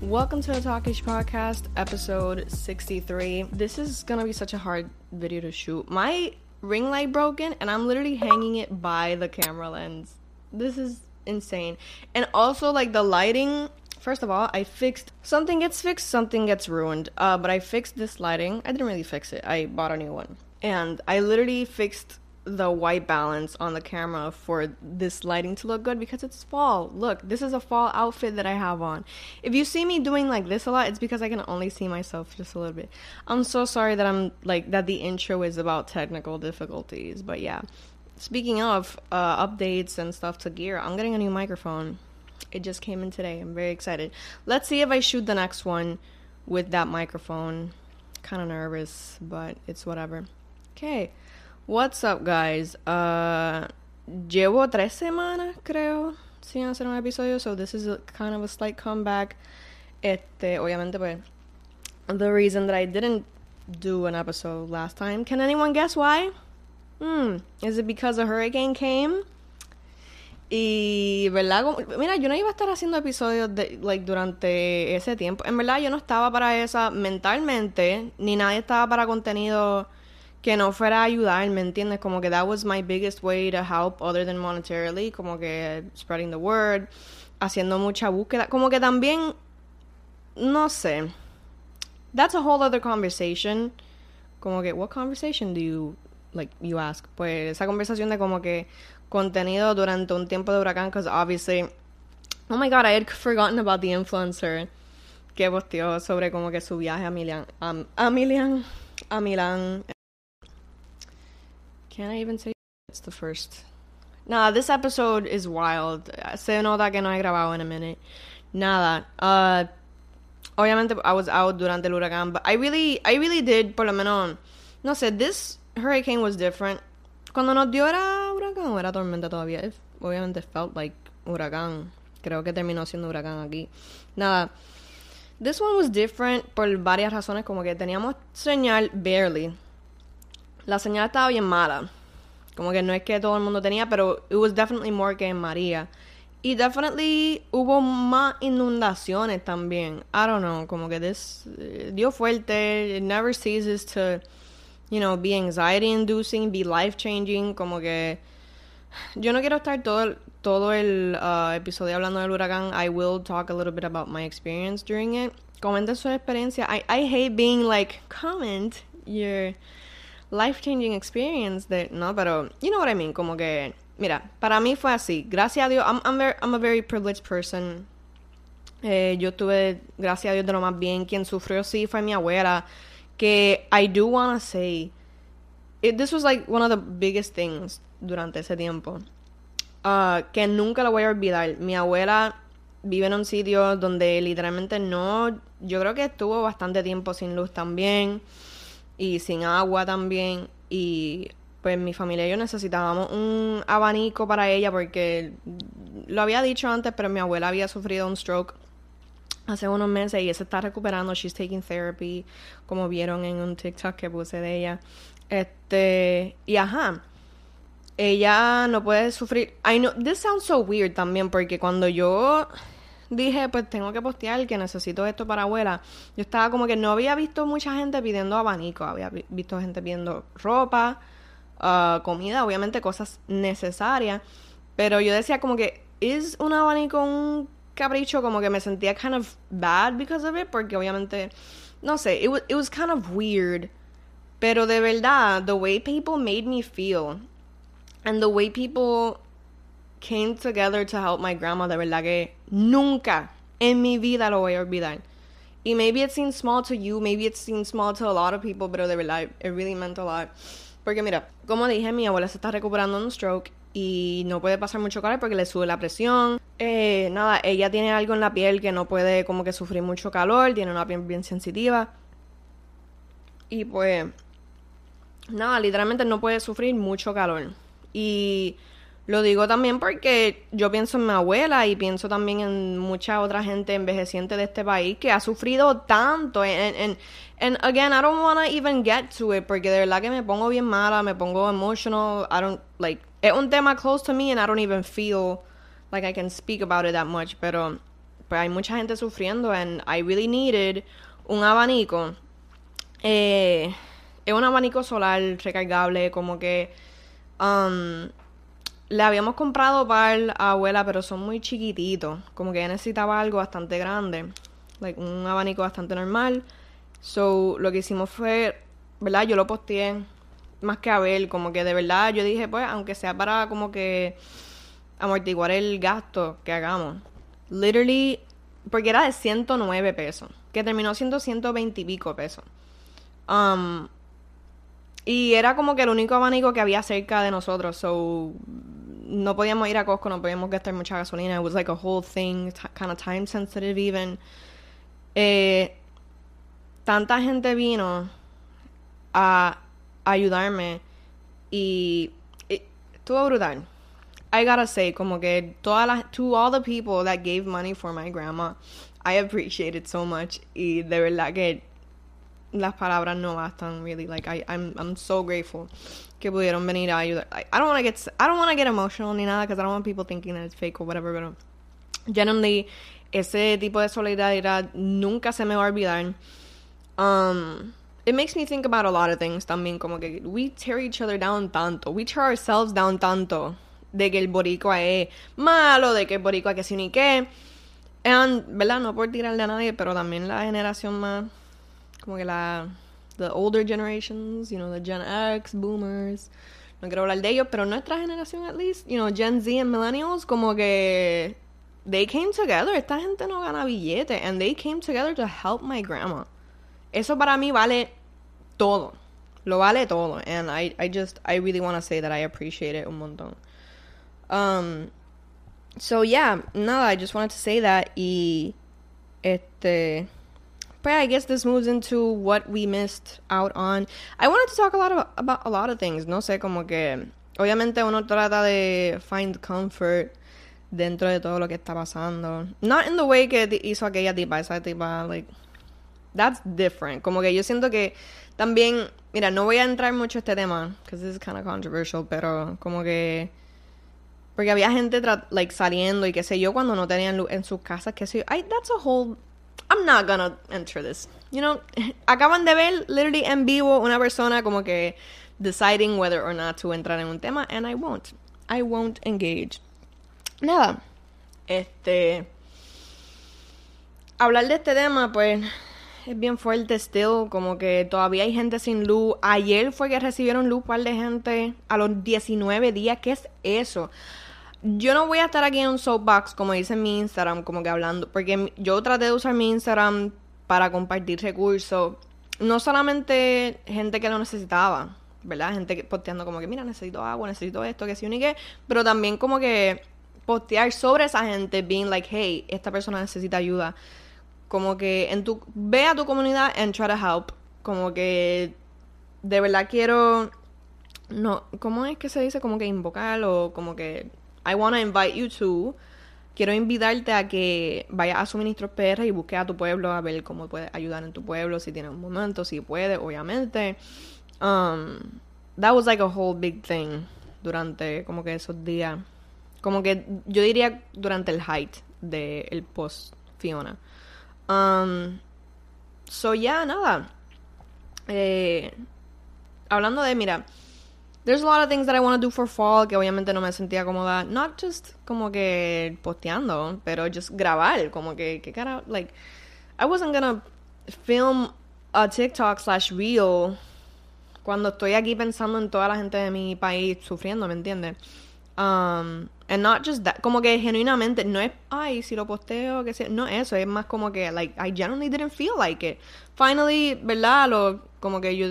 Welcome to the Talkish Podcast, episode 63. This is gonna be such a hard video to shoot. My ring light broken, and I'm literally hanging it by the camera lens. This is insane. And also, like, the lighting. First of all, I fixed something gets fixed, something gets ruined. Uh, but I fixed this lighting. I didn't really fix it. I bought a new one, and I literally fixed the white balance on the camera for this lighting to look good because it's fall. Look, this is a fall outfit that I have on. If you see me doing like this a lot, it's because I can only see myself just a little bit. I'm so sorry that I'm like that the intro is about technical difficulties, but yeah. Speaking of uh, updates and stuff to gear, I'm getting a new microphone. It just came in today. I'm very excited. Let's see if I shoot the next one with that microphone. Kind of nervous, but it's whatever. Okay. What's up, guys? Uh, llevo tres semanas, creo, sin hacer un episodio, so this is a, kind of a slight comeback. Este, obviamente, pues, the reason that I didn't do an episode last time. Can anyone guess why? Hmm, is it because a hurricane came? Y, ¿verdad? Mira, yo no iba a estar haciendo episodios de, like, durante ese tiempo. En verdad, yo no estaba para esa mentalmente, ni nadie estaba para contenido que no fuera a ayudar, ¿me entiendes? Como que that was my biggest way to help other than monetarily, como que spreading the word, haciendo mucha búsqueda, como que también, no sé, that's a whole other conversation, como que, what conversation do you, like, you ask? Pues esa conversación de como que contenido durante un tiempo de huracán, because obviously, oh my god, I had forgotten about the influencer que posteó sobre como que su viaje a Milán, a, Milán, a Milán, Can I even say it's the first? Nah, this episode is wild. Se nota que no he grabado in a minute. Nada. Uh, obviamente I was out durante el huracán, but I really, I really did, por lo menos, no sé, this hurricane was different. Cuando nos dio era huracán o era tormenta todavía. It obviamente felt like huracán. Creo que terminó siendo huracán aquí. Nada. This one was different por varias razones, como que teníamos señal barely. La señal estaba bien mala. Como que no es que todo el mundo tenía, pero it was definitely more que en María. Y definitely hubo más inundaciones también. I don't know, como que this eh, dio fuerte. It never ceases to, you know, be anxiety inducing, be life changing. Como que yo no quiero estar todo el, todo el uh, episodio hablando del huracán. I will talk a little bit about my experience during it. Comenten su experiencia. I, I hate being like, comment your life changing experience de no pero you know what I mean como que mira para mí fue así. Gracias a Dios I'm, I'm, very, I'm a very privileged person. Eh, yo tuve gracias a Dios de lo más bien. Quien sufrió sí fue mi abuela que I do wanna say it, this was like one of the biggest things durante ese tiempo. Uh, que nunca lo voy a olvidar. Mi abuela vive en un sitio donde literalmente no yo creo que estuvo bastante tiempo sin luz también y sin agua también. Y pues mi familia y yo necesitábamos un abanico para ella porque lo había dicho antes pero mi abuela había sufrido un stroke hace unos meses y ella se está recuperando. She's taking therapy como vieron en un TikTok que puse de ella. Este y ajá ella no puede sufrir. I know this sounds so weird también porque cuando yo dije, pues tengo que postear que necesito esto para abuela. Yo estaba como que no había visto mucha gente pidiendo abanico, había vi- visto gente pidiendo ropa, ah, comida, obviamente cosas necesarias, pero yo decía como que, ¿es un abanico un capricho? Como que me sentía kind of bad because of it, porque obviamente, no sé, it was, it was kind of weird, pero de verdad, the way people made me feel, and the way people came together to help my grandma, de verdad que nunca en mi vida lo voy a olvidar. Y maybe it seems small to you, maybe it seems small to a lot of people, pero de verdad, it really meant a lot. Porque mira, como dije, mi abuela se está recuperando de un stroke y no puede pasar mucho calor porque le sube la presión. Eh, nada, ella tiene algo en la piel que no puede como que sufrir mucho calor, tiene una piel bien sensitiva. Y pues, nada, literalmente no puede sufrir mucho calor. Y lo digo también porque yo pienso en mi abuela y pienso también en mucha otra gente envejeciente de este país que ha sufrido tanto. And, and, and again, I don't want to even get to it porque de verdad que me pongo bien mala, me pongo emotional. I don't, like, es un tema close to me and I don't even feel like I can speak about it that much, pero pues hay mucha gente sufriendo and I really needed un abanico. Eh, es un abanico solar recargable, como que um, le habíamos comprado para la abuela, pero son muy chiquititos, como que necesitaba algo bastante grande, like un abanico bastante normal. So, lo que hicimos fue, ¿verdad? Yo lo posteé más que a ver, como que de verdad yo dije, pues, aunque sea para como que amortiguar el gasto que hagamos. Literally, porque era de 109 pesos, que terminó siendo 120 y pico pesos. Um, y era como que el único abanico que había cerca de nosotros, so no podíamos ir a Costco, no podíamos gastar mucha gasolina. It was like a whole thing, kind of time sensitive even. Eh, tanta gente vino a ayudarme y, y estuvo brutal. I gotta say, como que todas las, to all the people that gave money for my grandma, I appreciate it so much. Y de verdad que las palabras no bastan, really. Like, I, I'm, I'm so grateful que pudieron venir a ayudar. I, I don't want to get, I don't want to get emotional ni nada, because I don't want people thinking that it's fake or whatever, pero generally, ese tipo de solidaridad nunca se me va a olvidar. Um, it makes me think about a lot of things también, como que we tear each other down tanto, we tear ourselves down tanto de que el boricua es malo, de que el boricua que sí ni qué. And, ¿verdad? No por tirarle a nadie, pero también la generación más, como que la, the older generations, you know, the Gen X, boomers. No quiero hablar de ellos, pero nuestra generación, at least, you know, Gen Z and millennials, como que they came together. Esta gente no gana billete, and they came together to help my grandma. Eso para mí vale todo. Lo vale todo. And I, I just, I really want to say that I appreciate it un montón. Um, so yeah, nada, I just wanted to say that y este but I guess this moves into what we missed out on. I wanted to talk a lot about a lot of things, no sé, como que obviamente uno trata de find comfort dentro de todo lo que está pasando. Not in the way que hizo aquella tipa, esa tipa, like that's different. Como que yo siento que también, mira, no voy a entrar mucho en este tema, because this is kind of controversial, pero como que porque había gente like saliendo y qué sé yo cuando no tenían luz en sus casas, qué sé yo. That's a whole I'm not gonna enter this. You know, acaban de ver literally en vivo una persona como que deciding whether or not to entrar en un tema and I won't. I won't engage. Nada. Este hablar de este tema pues es bien fuerte still, como que todavía hay gente sin luz. Ayer fue que recibieron luz par de gente a los 19 días. ¿Qué es eso? Yo no voy a estar aquí en un soapbox, como dice mi Instagram, como que hablando, porque yo traté de usar mi Instagram para compartir recursos. No solamente gente que lo necesitaba, ¿verdad? Gente posteando como que, mira, necesito agua, necesito esto, que sí, y que, pero también como que postear sobre esa gente, being like, hey, esta persona necesita ayuda. Como que en tu, ve a tu comunidad and try to help. Como que de verdad quiero, no, ¿cómo es que se dice? Como que invocar o como que I want to invite you to. Quiero invitarte a que vayas a Suministros PR y busques a tu pueblo a ver cómo puedes ayudar en tu pueblo, si tienes un momento, si puedes, obviamente. Um, that was like a whole big thing durante como que esos días. Como que yo diría durante el height del el post Fiona. Um, so, ya, yeah, nada. Eh, hablando de, mira, There's a lot of things that I want to do for fall que obviamente no me sentía cómoda. Not just como que posteando, pero just grabar. Como que, que cara, like, I wasn't gonna film a TikTok slash reel cuando estoy aquí pensando en toda la gente de mi país sufriendo, ¿me entiendes? Um, and not just that, como que genuinamente no es, ay, si lo posteo, que sea, no eso, es más como que, like, I genuinely didn't feel like it. Finally, ¿verdad? Lo, como que yo,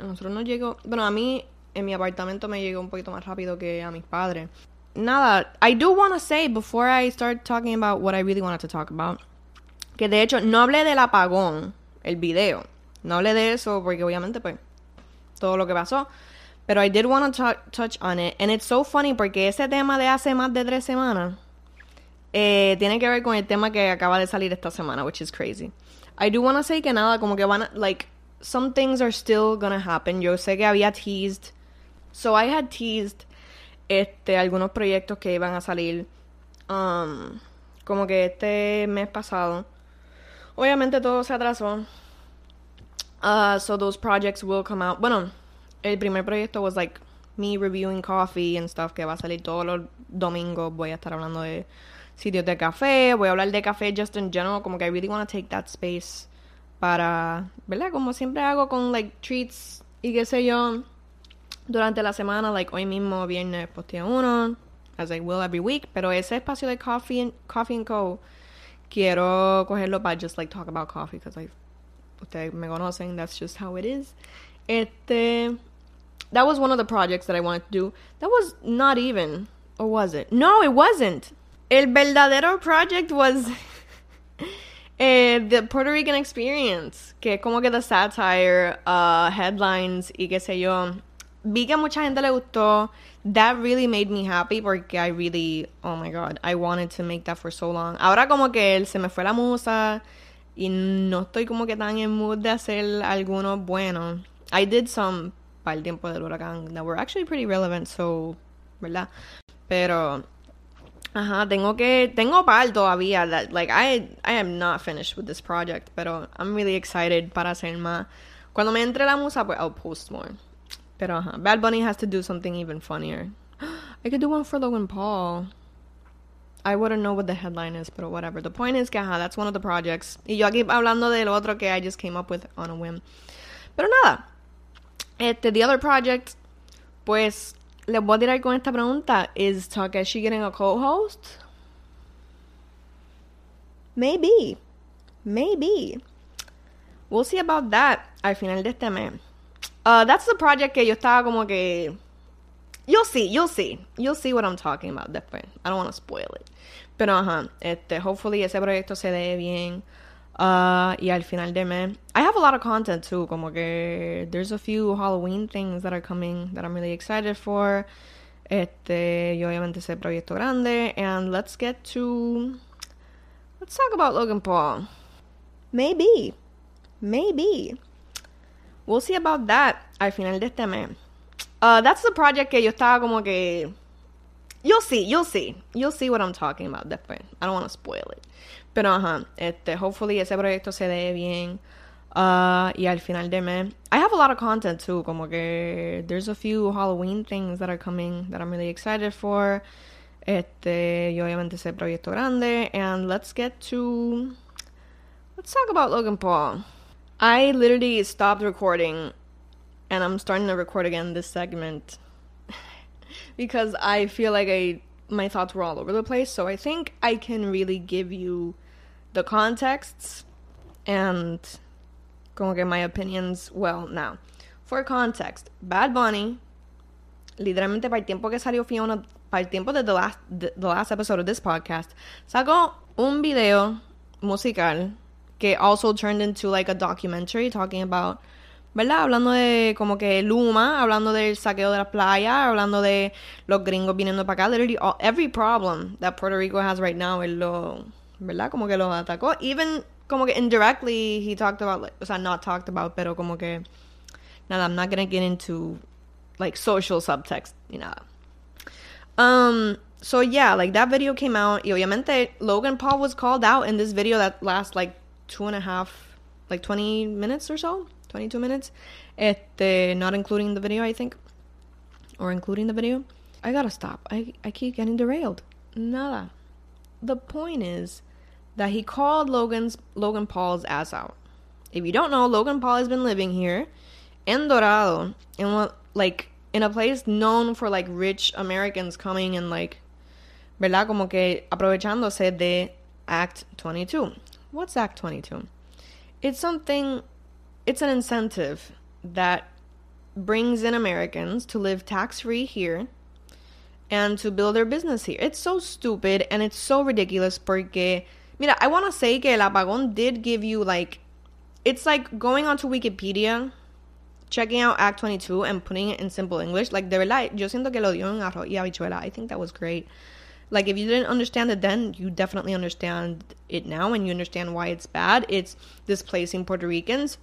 nosotros no llegó, bueno, a mí en mi apartamento me llegó un poquito más rápido que a mis padres. Nada, I do want to say before I start talking about what I really wanted to talk about, que de hecho no hablé del apagón, el video. No hablé de eso porque obviamente pues todo lo que pasó. Pero I did want to touch on it. And it's so funny porque ese tema de hace más de tres semanas eh, tiene que ver con el tema que acaba de salir esta semana, which is crazy. I do want to say que nada, como que van a, like, some things are still gonna happen. Yo sé que había teased So I had teased este, algunos proyectos que iban a salir. Um, como que este mes pasado. Obviamente todo se atrasó. Uh, so those projects will come out. Bueno, el primer proyecto was like me reviewing coffee and stuff que va a salir todos los domingos. Voy a estar hablando de sitios de café. Voy a hablar de café just in general. Como que I really want to take that space para, ¿verdad? Como siempre hago con like treats y qué sé yo. Durante la semana, like hoy mismo, viernes, posteo uno, as I will every week. Pero ese espacio de coffee and, coffee and co, quiero cogerlo para just like talk about coffee, because I ustedes me conocen, that's just how it is. Este, that was one of the projects that I wanted to do. That was not even, or was it? No, it wasn't. El verdadero project was eh, the Puerto Rican experience, que como que the satire, uh, headlines y qué sé yo. Vi que mucha gente le gustó. That really made me happy porque I really, oh my god, I wanted to make that for so long. Ahora como que se me fue la musa y no estoy como que tan en mood de hacer algunos buenos. I did some para el tiempo del huracán that were actually pretty relevant, so, ¿verdad? Pero, ajá, tengo que, tengo par todavía. That, like, I, I am not finished with this project, pero I'm really excited para hacer más. Cuando me entre la musa, pues I'll post more. Pero, ajá, Bad Bunny has to do something even funnier. I could do one for Logan Paul. I wouldn't know what the headline is, but whatever. The point is que, that's one of the projects. Y yo aquí hablando del otro que I just came up with on a whim. Pero nada. Este, the other project, pues, les voy a tirar con esta pregunta. Is Talkish getting a co-host? Maybe. Maybe. We'll see about that al final de este mes. Uh, that's the project que yo estaba como que... You'll see, you'll see. You'll see what I'm talking about después. I don't want to spoil it. Pero ajá, este, hopefully ese proyecto se dé bien. Uh, y al final de mes. I have a lot of content too. Como que there's a few Halloween things that are coming that I'm really excited for. Este, y obviamente ese proyecto grande. And let's get to. Let's talk about Logan Paul. Maybe. Maybe. We'll see about that al final de este mes. Uh, that's the project que yo estaba como que. You'll see, you'll see. You'll see what I'm talking about después. I don't want to spoil it. Pero ajá, este, hopefully ese proyecto se dé bien. Uh, y al final de mes. I have a lot of content too. Como que there's a few Halloween things that are coming that I'm really excited for. Este, y obviamente ese proyecto grande. And let's get to. Let's talk about Logan Paul. I literally stopped recording and I'm starting to record again this segment because I feel like I my thoughts were all over the place. So I think I can really give you the contexts and go get my opinions well now. For context, Bad Bunny, literalmente el tiempo que salió Fiona, el tiempo de the last, the, the last episode of this podcast, sacó un video musical que also turned into like a documentary talking about ¿verdad? Hablando de como que Luma, hablando del saqueo de la playa, hablando de los gringos viniendo para acá. Literally, all, every problem that Puerto Rico has right now, él lo, ¿verdad? Como que lo atacó. Even, como que indirectly, he talked about, like, o sea, not talked about, pero como que, nada, I'm not gonna get into, like, social subtext, you know. Um, so yeah, like, that video came out, y obviamente, Logan Paul was called out in this video that lasts, like, two and a half, like, 20 minutes or so. 22 minutes. Este, not including the video, I think. Or including the video. I gotta stop. I, I keep getting derailed. Nada. The point is that he called Logan's Logan Paul's ass out. If you don't know, Logan Paul has been living here in Dorado, in what like in a place known for like rich Americans coming and like ¿verdad? Como que aprovechándose de Act 22. What's Act 22? It's something it's an incentive that brings in Americans to live tax free here and to build their business here. It's so stupid and it's so ridiculous porque mira, I want to say que el apagón did give you like it's like going onto Wikipedia checking out Act 22 and putting it in simple English. Like, de verdad, yo siento que lo dio en arroz y habichuela. I think that was great. Like, if you didn't understand it then, you definitely understand it now and you understand why it's bad. It's displacing Puerto Ricans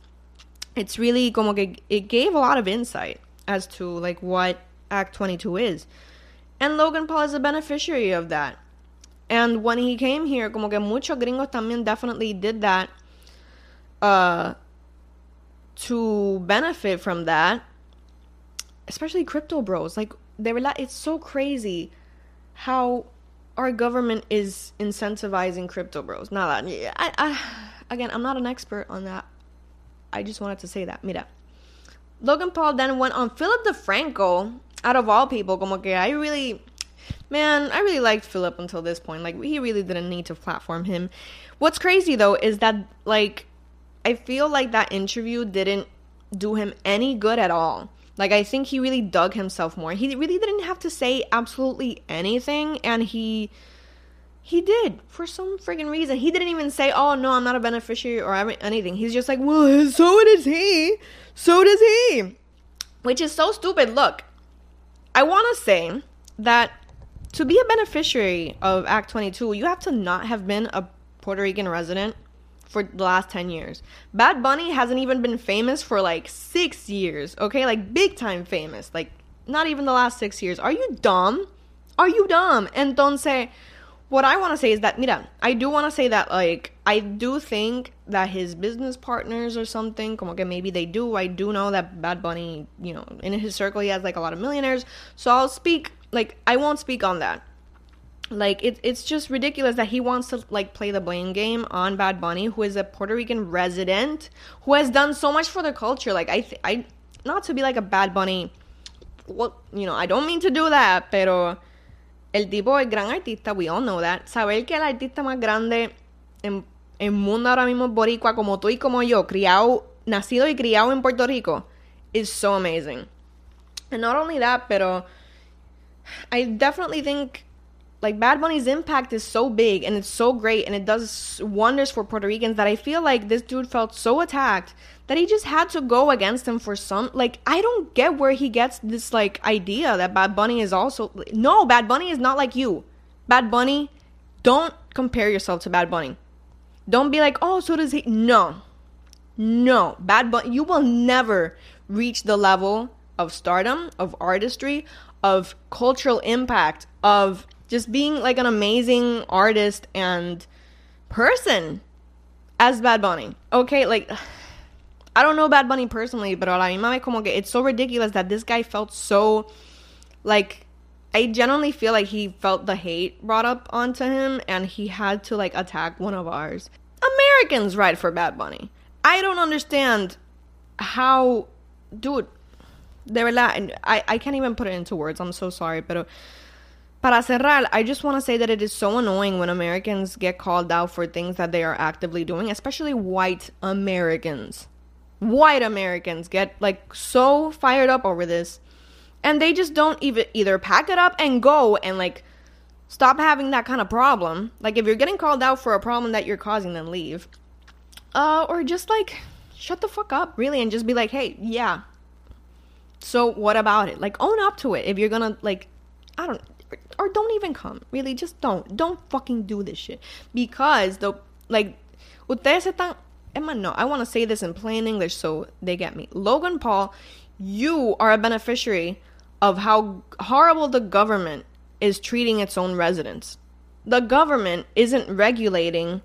it's really como que it gave a lot of insight as to like what Act 22 is. And Logan Paul is a beneficiary of that. And when he came here, como que muchos gringos también definitely did that uh, to benefit from that. Especially crypto bros. Like, they were like, it's so crazy how our government is incentivizing crypto bros. Nada. I, I, again, I'm not an expert on that. I just wanted to say that. Mira. Logan Paul then went on Philip DeFranco, out of all people, como que I really, man, I really liked Philip until this point. Like, he really didn't need to platform him. What's crazy though is that, like, I feel like that interview didn't do him any good at all. Like, I think he really dug himself more. He really didn't have to say absolutely anything, and he. He did for some freaking reason. He didn't even say, "Oh no, I'm not a beneficiary" or anything. He's just like, "Well, so does he. So does he," which is so stupid. Look, I want to say that to be a beneficiary of Act 22, you have to not have been a Puerto Rican resident for the last 10 years. Bad Bunny hasn't even been famous for like six years, okay? Like big time famous. Like not even the last six years. Are you dumb? Are you dumb? Entonces, what I want to say is that, mira, I do want to say that, like, I do think that his business partners or something, como que maybe they do. I do know that Bad Bunny, you know, in his circle, he has like a lot of millionaires. So I'll speak, like, I won't speak on that. Like, it, it's just ridiculous that he wants to, like, play the blame game on Bad Bunny, who is a Puerto Rican resident, who has done so much for the culture. Like, I, th- I, not to be like a Bad Bunny, well, you know, I don't mean to do that, pero el tipo es gran artista, we all know that. Saber que el artista más grande en el mundo ahora mismo es boricua como tú y como yo, criado, nacido y criado en Puerto Rico, is so amazing. And not only that, pero I definitely think like Bad Bunny's impact is so big and it's so great and it does wonders for Puerto Ricans that I feel like this dude felt so attacked that he just had to go against him for some like I don't get where he gets this like idea that Bad Bunny is also no Bad Bunny is not like you. Bad Bunny, don't compare yourself to Bad Bunny. Don't be like, "Oh, so does he?" No. No. Bad Bunny you will never reach the level of stardom, of artistry, of cultural impact, of just being like an amazing artist and person as Bad Bunny. Okay, like I don't know Bad Bunny personally, but it's so ridiculous that this guy felt so like I genuinely feel like he felt the hate brought up onto him and he had to like attack one of ours. Americans ride for Bad Bunny. I don't understand how dude de verdad I, I can't even put it into words. I'm so sorry, but Para cerrar, I just want to say that it is so annoying when Americans get called out for things that they are actively doing, especially white Americans. White Americans get like so fired up over this and they just don't even either pack it up and go and like stop having that kind of problem. Like if you're getting called out for a problem that you're causing, then leave. Uh or just like shut the fuck up, really, and just be like, "Hey, yeah. So what about it? Like own up to it. If you're to like I don't or don't even come. Really, just don't. Don't fucking do this shit. Because the like ustedes están Emma, no, I want to say this in plain English so they get me. Logan Paul, you are a beneficiary of how horrible the government is treating its own residents. The government isn't regulating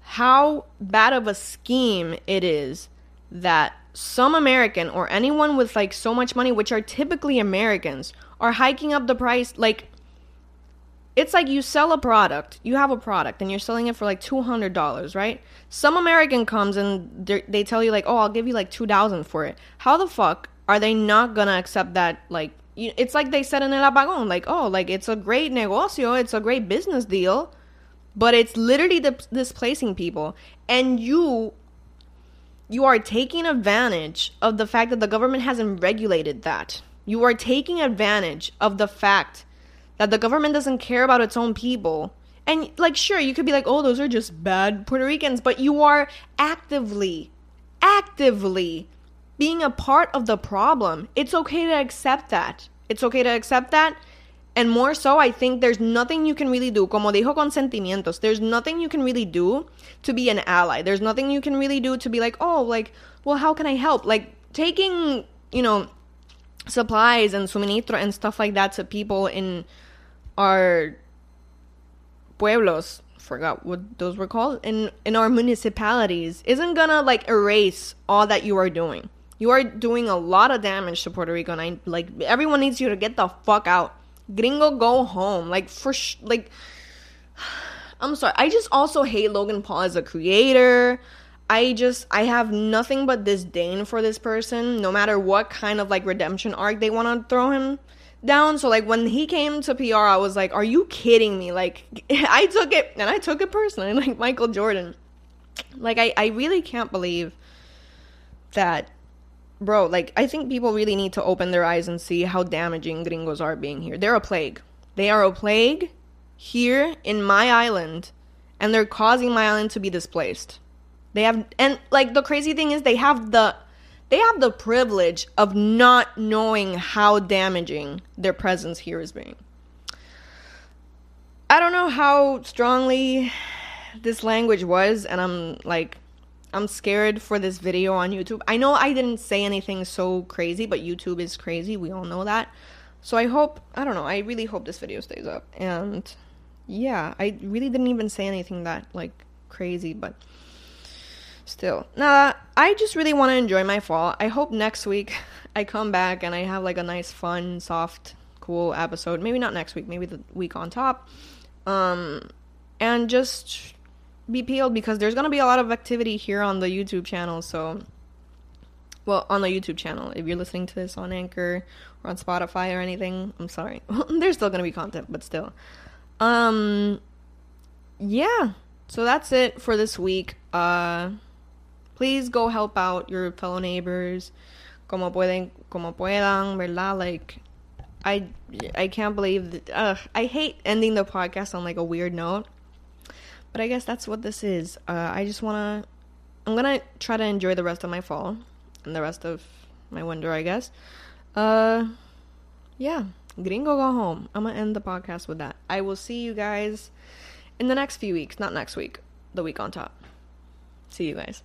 how bad of a scheme it is that some American or anyone with like so much money, which are typically Americans, are hiking up the price. Like, it's like you sell a product, you have a product, and you're selling it for like $200, right? Some American comes and they tell you, like, oh, I'll give you like 2000 for it. How the fuck are they not gonna accept that? Like, it's like they said in El Apagón, like, oh, like it's a great negocio, it's a great business deal, but it's literally displacing people. And you you are taking advantage of the fact that the government hasn't regulated that. You are taking advantage of the fact that the government doesn't care about its own people. And, like, sure, you could be like, oh, those are just bad Puerto Ricans, but you are actively, actively being a part of the problem. It's okay to accept that. It's okay to accept that. And more so, I think there's nothing you can really do. Como dijo consentimientos, there's nothing you can really do to be an ally. There's nothing you can really do to be like, oh, like, well, how can I help? Like, taking, you know, supplies and suministro and stuff like that to people in our pueblos, forgot what those were called, in in our municipalities isn't gonna like erase all that you are doing. You are doing a lot of damage to Puerto Rico, and I like everyone needs you to get the fuck out. Gringo, go home. Like for sh- like, I'm sorry. I just also hate Logan Paul as a creator. I just I have nothing but disdain for this person, no matter what kind of like redemption arc they want to throw him down. So like when he came to PR, I was like, "Are you kidding me?" Like I took it and I took it personally, like Michael Jordan. Like I I really can't believe that bro, like I think people really need to open their eyes and see how damaging gringos are being here. They're a plague. They are a plague here in my island and they're causing my island to be displaced. They have and like the crazy thing is they have the they have the privilege of not knowing how damaging their presence here is being. I don't know how strongly this language was and I'm like I'm scared for this video on YouTube. I know I didn't say anything so crazy, but YouTube is crazy. We all know that. So I hope, I don't know, I really hope this video stays up. And yeah, I really didn't even say anything that like crazy, but still. Nah, I just really want to enjoy my fall. I hope next week I come back and I have like a nice, fun, soft, cool episode. Maybe not next week, maybe the week on top. Um, and just be peeled because there's gonna be a lot of activity here on the YouTube channel. So, well, on the YouTube channel, if you're listening to this on Anchor or on Spotify or anything, I'm sorry. there's still gonna be content, but still. Um, yeah. So that's it for this week. Uh, please go help out your fellow neighbors, como pueden, como puedan, verdad? Like, I, I can't believe that. I hate ending the podcast on like a weird note but I guess that's what this is. Uh, I just want to. I'm to try to enjoy the rest of my fall and the rest of my winter, I guess. Uh, yeah. Gringo go home. I'm to end the podcast with that. I will see you guys in the next few weeks. Not next week, the week on top. See you guys.